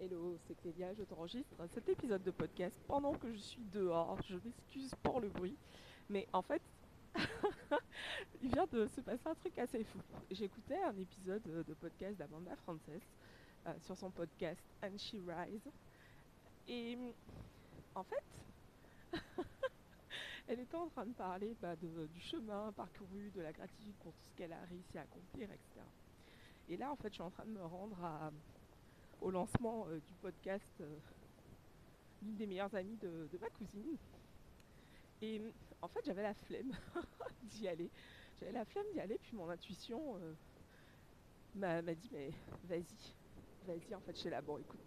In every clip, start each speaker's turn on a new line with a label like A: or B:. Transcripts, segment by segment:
A: Hello, c'est Clélia, je t'enregistre cet épisode de podcast pendant que je suis dehors. Je m'excuse pour le bruit, mais en fait, il vient de se passer un truc assez fou. J'écoutais un épisode de podcast d'Amanda Frances euh, sur son podcast And She Rise, et en fait, elle était en train de parler bah, du chemin parcouru, de la gratitude pour tout ce qu'elle a réussi à accomplir, etc. Et là, en fait, je suis en train de me rendre à au lancement euh, du podcast euh, d'une des meilleures amies de, ma cousine. Et en fait, j'avais la flemme d'y aller. J'avais la flemme d'y aller, puis mon intuition euh, m'a dit mais vas-y, vas-y, en fait, suis là, bon, écoute,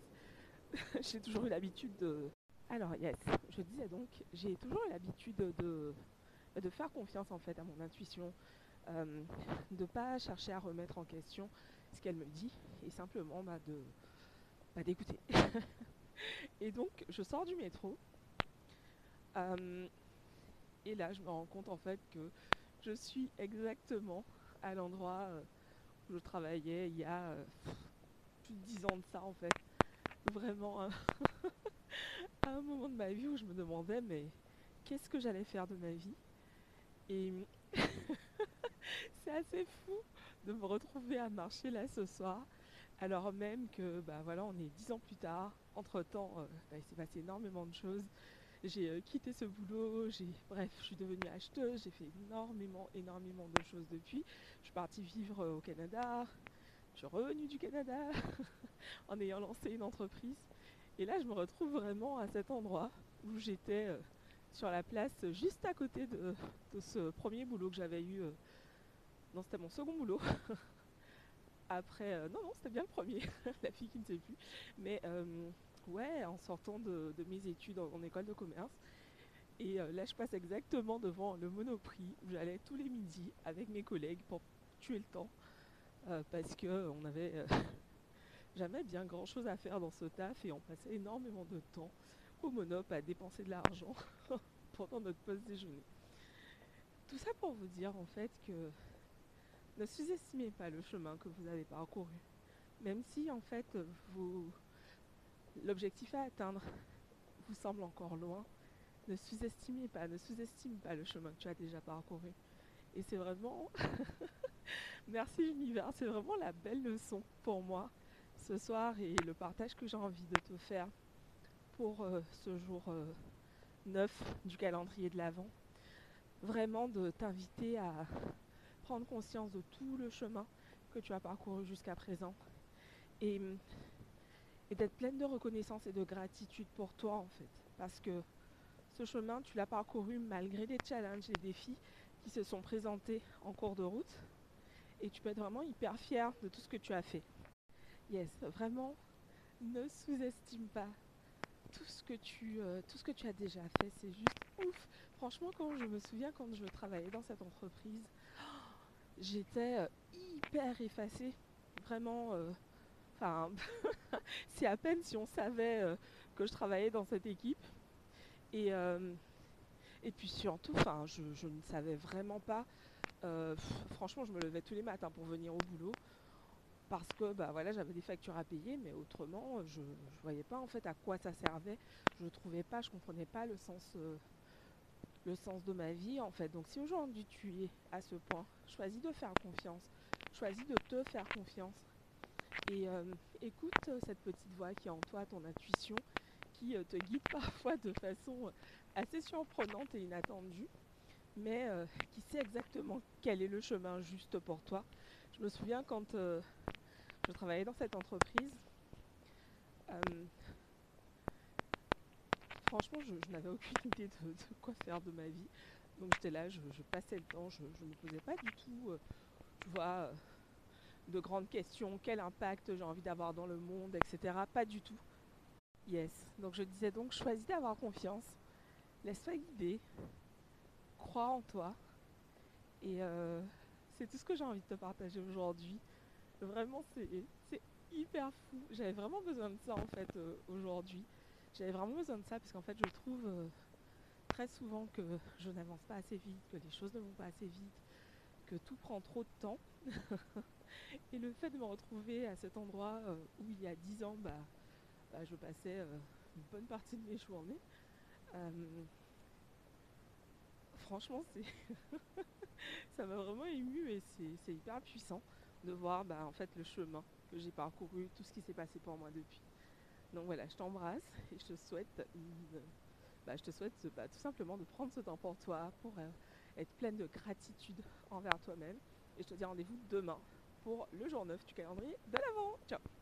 A: j'ai toujours eu l'habitude de... Alors, yes, je disais donc, j'ai toujours eu l'habitude de, de faire confiance en fait à mon intuition, de ne pas chercher à remettre en question ce qu'elle me dit, et simplement bah, de, pas d'écouter. et donc, je sors du métro. Euh, et là, je me rends compte en fait que je suis exactement à l'endroit euh, où je travaillais il y a euh, plus de 10 ans de ça en fait. Vraiment à un moment de ma vie où je me demandais mais qu'est-ce que j'allais faire de ma vie? Et c'est assez fou de me retrouver à marcher là ce soir alors même que bah voilà, on est dix ans plus tard. Entre temps, euh, bah, il s'est passé énormément de choses. J'ai euh, quitté ce boulot, j'ai bref, je suis devenue acheteuse, j'ai fait énormément, énormément de choses depuis. Je suis partie vivre euh, au Canada, je suis revenue du Canada en ayant lancé une entreprise. Et là, je me retrouve vraiment à cet endroit où j'étais sur la place juste à côté de, de ce premier boulot que j'avais eu. non, c'était mon second boulot. après, euh, non, non, c'était bien le premier, la fille qui ne sait plus. Mais euh, ouais, en sortant de, mes études en, école de commerce. Et euh, là, je passe exactement devant le Monoprix où j'allais tous les midis avec mes collègues pour tuer le temps. parce qu'on n'avait jamais bien grand chose à faire dans ce taf et on passait énormément de temps au Monop à dépenser de l'argent pendant notre pause déjeuner. Tout ça pour vous dire en fait que ne sous-estimez pas le chemin que vous avez parcouru. Même si en fait l'objectif à atteindre vous semble encore loin, ne sous-estimez pas, ne sous-estime pas le chemin que tu as déjà parcouru. Et c'est vraiment merci l'univers, c'est vraiment la belle leçon pour moi ce soir et le partage que j'ai envie de te faire pour euh, ce jour 9 euh, du calendrier de l'Avent. Vraiment de t'inviter à prendre conscience de tout le chemin que tu as parcouru jusqu'à présent et, d'être pleine de reconnaissance et de gratitude pour toi en fait. Parce que ce chemin, tu l'as parcouru malgré les challenges et défis qui se sont présentés en cours de route. Et tu peux être vraiment hyper fier de tout ce que tu as fait. Yes, vraiment, ne sous-estime pas tout ce que tu, euh, tout ce que tu as déjà fait. C'est juste ouf. Franchement, quand je me souviens quand je travaillais dans cette entreprise, j'étais euh, hyper effacée. Vraiment, euh, enfin, c'est à peine si on savait euh, que je travaillais dans cette équipe. Et, et puis surtout, je, ne savais vraiment pas. franchement, je me levais tous les matins pour venir au boulot parce que bah voilà j'avais des factures à payer mais autrement je ne voyais pas en fait à quoi ça servait je ne trouvais pas je comprenais pas le sens le sens de ma vie en fait. Donc si aujourd'hui tu es à ce point, choisis de faire confiance, choisis de te faire confiance et euh, écoute cette petite voix qui est en toi, ton intuition, qui euh, te guide parfois de façon assez surprenante et inattendue, mais euh, qui sait exactement quel est le chemin juste pour toi. Je me souviens quand je travaillais dans cette entreprise, franchement, je, n'avais aucune idée de, quoi faire de ma vie. Donc j'étais là, je, passais le temps, je ne me posais pas du tout, euh, euh, de grandes questions, quel impact j'ai envie d'avoir dans le monde, etc. Pas du tout. Yes. Donc je disais donc, choisis d'avoir confiance, laisse-toi guider, crois en toi. Et euh, c'est tout ce que j'ai envie de te partager aujourd'hui. Vraiment, c'est hyper fou. J'avais vraiment besoin de ça en fait aujourd'hui. J'avais vraiment besoin de ça parce qu'en fait je trouve euh, très souvent que je n'avance pas assez vite, que les choses ne vont pas assez vite, que tout prend trop de temps. et le fait de me retrouver à cet endroit euh, où il y a 10 ans, bah, bah, je passais euh, une bonne partie de mes journées. Franchement, c'est ça m'a vraiment ému et c'est hyper puissant de voir bah, en fait le chemin que j'ai parcouru, tout ce qui s'est passé pour moi depuis. Donc voilà, je t'embrasse et je te souhaite, bah, je te souhaite bah, tout simplement de prendre ce temps pour toi, pour euh, être pleine de gratitude envers toi-même. Et je te dis rendez-vous demain pour le jour 9 du calendrier de l'avant. Ciao